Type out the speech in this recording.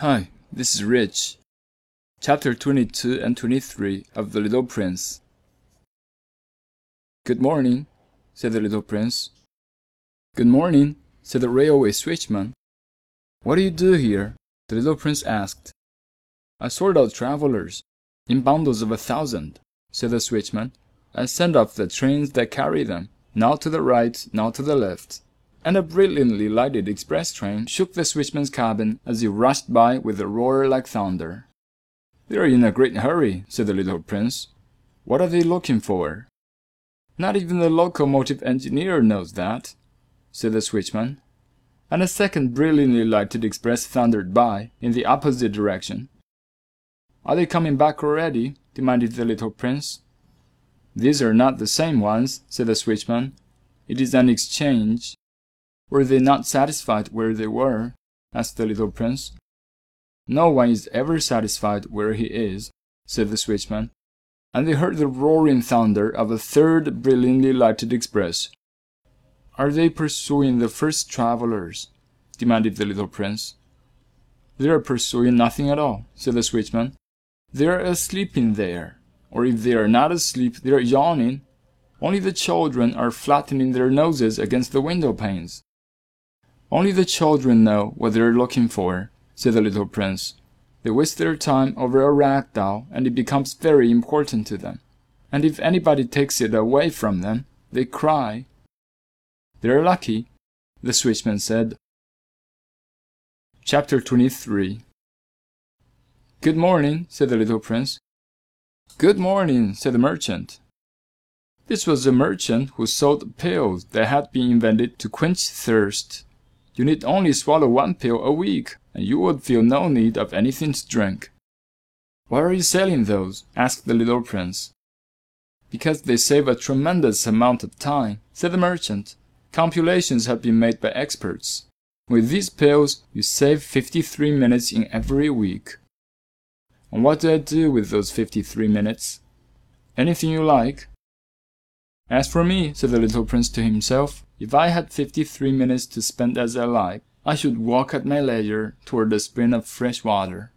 Hi, this is Rich. Chapter 22 and 23 of The Little Prince. Good morning, said the little prince. Good morning, said the railway switchman. What do you do here? the little prince asked. I sort out travelers, in bundles of a thousand, said the switchman, and send off the trains that carry them, now to the right, now to the left and a brilliantly lighted express train shook the switchman's cabin as he rushed by with a roar like thunder. They're in a great hurry, said the little prince. What are they looking for? Not even the locomotive engineer knows that, said the switchman. And a second brilliantly lighted express thundered by in the opposite direction. Are they coming back already? demanded the little prince. These are not the same ones, said the switchman. It is an exchange. Were they not satisfied where they were? asked the little prince. No one is ever satisfied where he is, said the switchman, and they heard the roaring thunder of a third brilliantly lighted express. Are they pursuing the first travelers? demanded the little prince. They are pursuing nothing at all, said the switchman. They are asleep in there, or if they are not asleep, they are yawning. Only the children are flattening their noses against the window panes. Only the children know what they're looking for, said the little prince. They waste their time over a rag doll, and it becomes very important to them. And if anybody takes it away from them, they cry. They're lucky, the switchman said. Chapter 23 Good morning, said the little prince. Good morning, said the merchant. This was a merchant who sold pills that had been invented to quench thirst. You need only swallow one pill a week, and you would feel no need of anything to drink. Why are you selling those? asked the little prince. Because they save a tremendous amount of time, said the merchant. Computations have been made by experts. With these pills, you save 53 minutes in every week. And what do I do with those 53 minutes? Anything you like. As for me, said the little prince to himself, if I had fifty-three minutes to spend as I like, I should walk at my leisure toward the spring of fresh water.